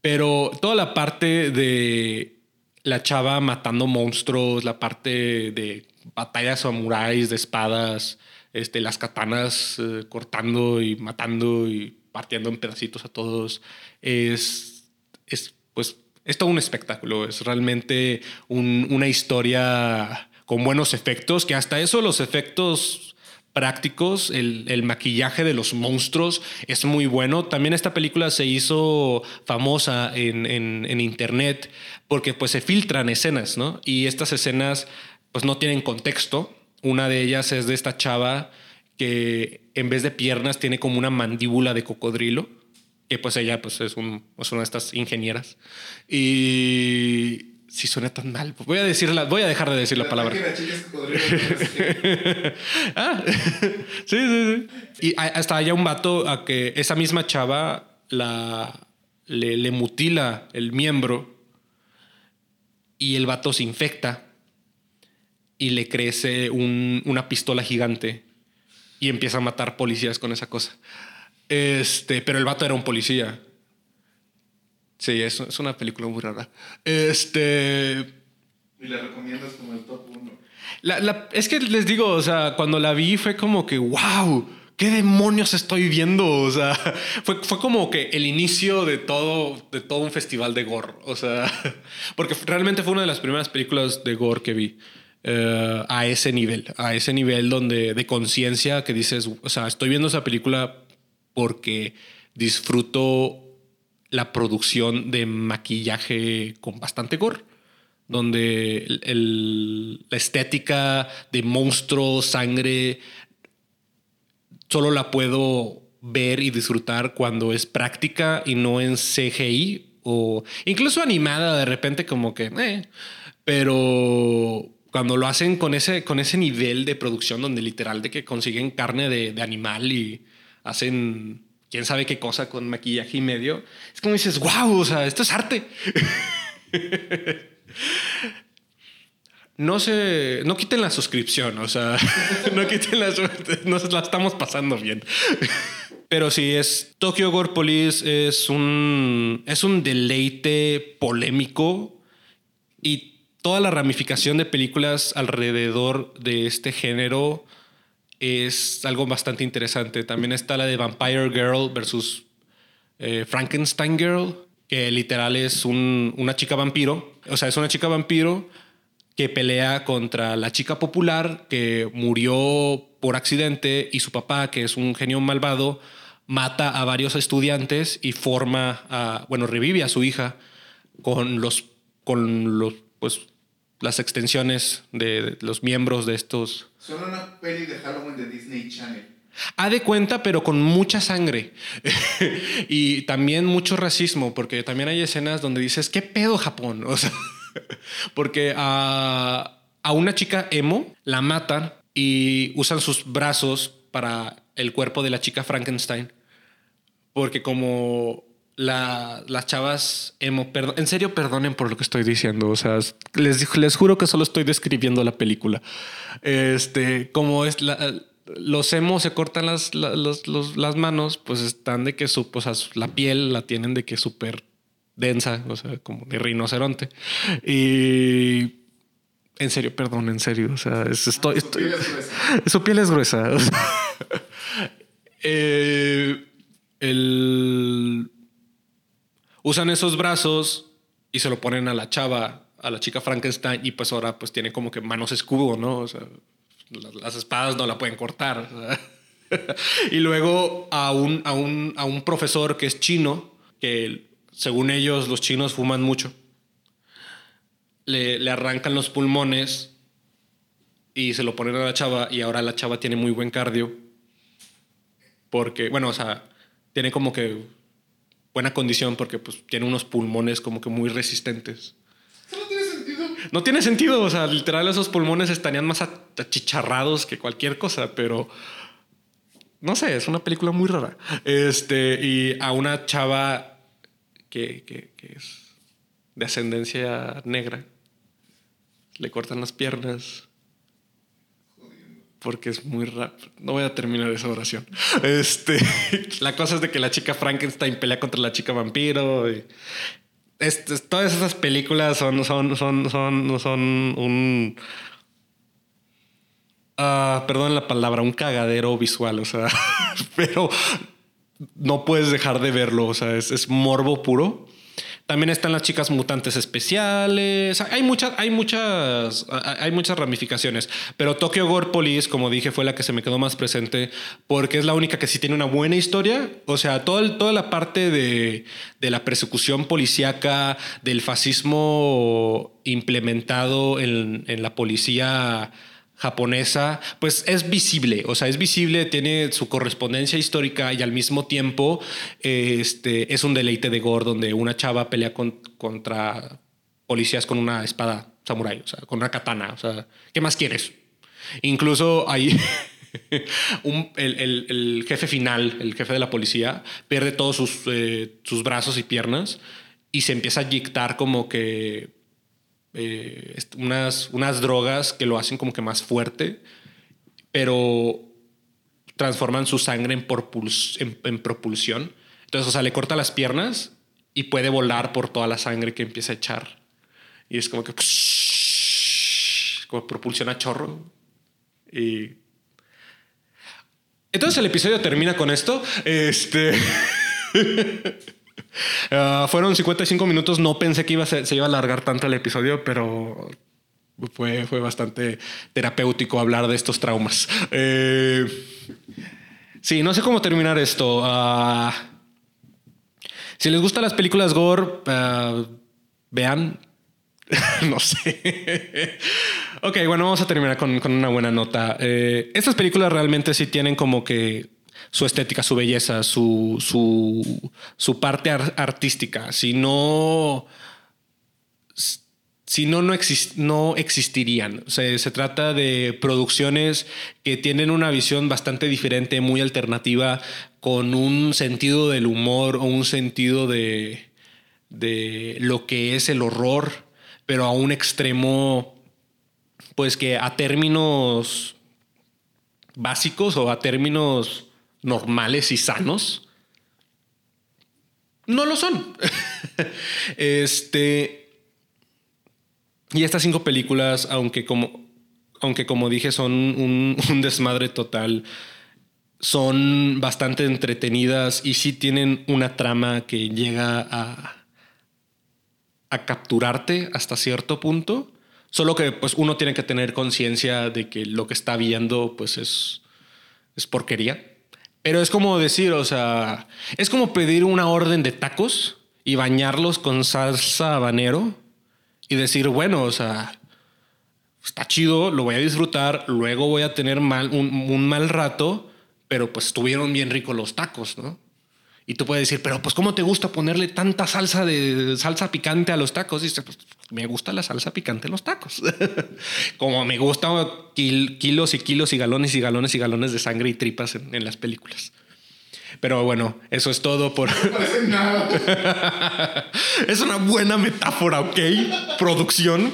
Pero toda la parte de la chava matando monstruos, la parte de batallas samuráis, de espadas, este, las katanas eh, cortando y matando y partiendo en pedacitos a todos, es, es es todo un espectáculo. Es realmente un- una historia con buenos efectos, que hasta eso los efectos prácticos, el, maquillaje de los monstruos es muy bueno. También esta película se hizo famosa en, en- en internet porque pues se filtran escenas, ¿no? Y estas escenas pues no tienen contexto. Una de ellas es de esta chava que en vez de piernas tiene como una mandíbula de cocodrilo, que pues ella pues es, un, es una de estas ingenieras. Y si suena tan mal, voy a decirla, voy a dejar de decir la palabra. La entonces, Ah, sí, sí, sí. Y hasta haya un vato a que esa misma chava la, le, le mutila el miembro y el vato se infecta y le crece un- una pistola gigante y empieza a matar policías con esa cosa. Este, pero el vato era un policía. Sí, es, es una película muy rara. Este, Y la recomiendas como el top 1. la- la- es que les digo, o sea, cuando la vi fue como que, wow, ¿qué demonios estoy viendo? O sea, fue, fue como que el inicio de todo, de todo un festival de gore. O sea, porque realmente fue una de las primeras películas de gore que vi. eh, a ese nivel, a ese nivel donde de conciencia que dices, o sea, estoy viendo esa película porque disfruto la producción de maquillaje con bastante gore donde el- la estética de monstruo, sangre, solo la puedo ver y disfrutar cuando es práctica y no en CGI o incluso animada de repente como que, eh, pero cuando lo hacen con ese, con ese nivel de producción donde literal de que consiguen carne de, de animal y hacen quién sabe qué cosa con maquillaje y medio, es como dices, wow, o sea, esto es arte. No se, no quiten la suscripción, o sea, no quiten la, nos la estamos pasando bien. Pero sí, es Tokyo Gore Police es un, es un deleite polémico y toda la ramificación de películas alrededor de este género es algo bastante interesante. También está la de Vampire Girl versus eh, Frankenstein Girl, que literal es una chica vampiro. O sea, es una chica vampiro que pelea contra la chica popular que murió por accidente y su papá, que es un genio malvado, mata a varios estudiantes y forma bueno, revive a su hija con los, con los, pues, las extensiones de los miembros de estos. Son una peli de Halloween de Disney Channel. Ha de cuenta, pero con mucha sangre. y también mucho racismo, porque también hay escenas donde dices, ¿qué pedo Japón? O sea, porque a, a una chica emo la matan y usan sus brazos para el cuerpo de la chica Frankenstein. Porque como la, las chavas emo, en serio perdonen por lo que estoy diciendo, o sea, les, les juro que solo estoy describiendo la película. Este, como es la, los emo se cortan las, las manos, pues están de que su, la piel la tienen de que súper densa, o sea, como de rinoceronte. Y en serio, perdón, en serio. O sea, es, estoy, su, piel es gruesa. su piel es gruesa. Eh, el... Usan esos brazos y se lo ponen a la chava, a la chica Frankenstein, y pues ahora pues tiene como que manos escudo, ¿no? O sea, las, espadas no la pueden cortar. y luego a un, a, un, a un profesor que es chino, que según ellos los chinos fuman mucho le, arrancan los pulmones y se lo ponen a la chava y ahora la chava tiene muy buen cardio. Porque, bueno, o sea, tiene como que buena condición porque pues tiene unos pulmones como que muy resistentes. Eso no tiene sentido. No tiene sentido, o sea, literal esos pulmones estarían más achicharrados que cualquier cosa, pero no sé, es una película muy rara. Este, y a una chava que, que, que es de ascendencia negra, le cortan las piernas. Porque es muy rápido. No voy a terminar esa oración. Este, la cosa es de que la chica Frankenstein pelea contra la chica vampiro. Y todas esas películas son, son, son, son, son un. Uh, perdón la palabra, un cagadero visual. O sea, pero no puedes dejar de verlo. O sea, es, es morbo puro. También están las chicas mutantes especiales. Hay muchas, hay muchas, hay muchas ramificaciones. Pero Tokyo Gore Police, como dije, fue la que se me quedó más presente porque es la única que sí tiene una buena historia. O sea, todo toda la parte de, de la persecución policíaca, del fascismo implementado en, en la policía japonesa, pues es visible, o sea, es visible, tiene su correspondencia histórica y al mismo tiempo este, es un deleite de gore donde una chava pelea contra policías con una espada samurai, o sea, con una katana, o sea, ¿qué más quieres? Incluso ahí el, jefe final, el jefe de la policía, pierde todos sus, eh, sus brazos y piernas y se empieza a dictar como que eh, unas, unas drogas que lo hacen como que más fuerte, pero transforman su sangre en, en, propulsión. Entonces, o sea, le corta las piernas y puede volar por toda la sangre que empieza a echar. Y es como que... como propulsiona chorro. Y... Entonces el episodio termina con esto. Este... Ah, fueron 55 minutos. No pensé que iba se, iba a alargar tanto el episodio, pero fue, fue bastante terapéutico hablar de estos traumas. Eh, sí, no sé cómo terminar esto. Ah, si les gustan las películas gore, ah, vean. no sé. ok, bueno, vamos a terminar con, una buena nota. Eh, estas películas realmente sí tienen como que su estética, su belleza, su, su, parte artística. Si no, si no, no, no existirían. se trata de producciones que tienen una visión bastante diferente, muy alternativa, con un sentido del humor o un sentido de, de lo que es el horror, pero a un extremo, pues que a términos básicos o a términos normales y sanos, no lo son. este. Y estas cinco películas, aunque como, aunque como dije, son un, desmadre total, son bastante entretenidas y sí tienen una trama que llega a, a capturarte hasta cierto punto. Solo que pues uno tiene que tener conciencia de que lo que está viendo pues es, es porquería. Pero es como decir, o sea, es como pedir una orden de tacos y bañarlos con salsa habanero y decir, bueno, o sea, está chido, lo voy a disfrutar, luego voy a tener mal, un, mal rato, pero pues estuvieron bien ricos los tacos, ¿no? Y tú puedes decir, pero pues ¿cómo te gusta ponerle tanta salsa de salsa picante a los tacos? Y dice, pues me gusta la salsa picante en los tacos. Como me gusta kilos y kilos y galones y galones y galones de sangre y tripas en, en las películas. Pero bueno, eso es todo por. es una buena metáfora, ¿ok? Producción.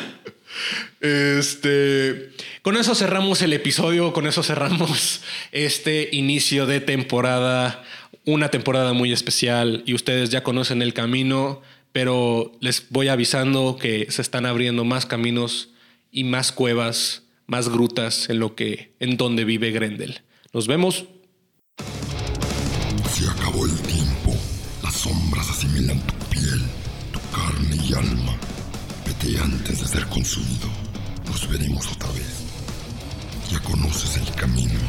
este. Con eso cerramos el episodio, con eso cerramos este inicio de temporada, una temporada muy especial y ustedes ya conocen el camino, pero les voy avisando que se están abriendo más caminos y más cuevas, más grutas en lo que en donde vive Grendel. Nos vemos se acabó el tiempo. Las sombras asimilan tu piel, tu carne y alma. Vete antes de ser consumido. Nos veremos otra vez. Ya conoces el camino.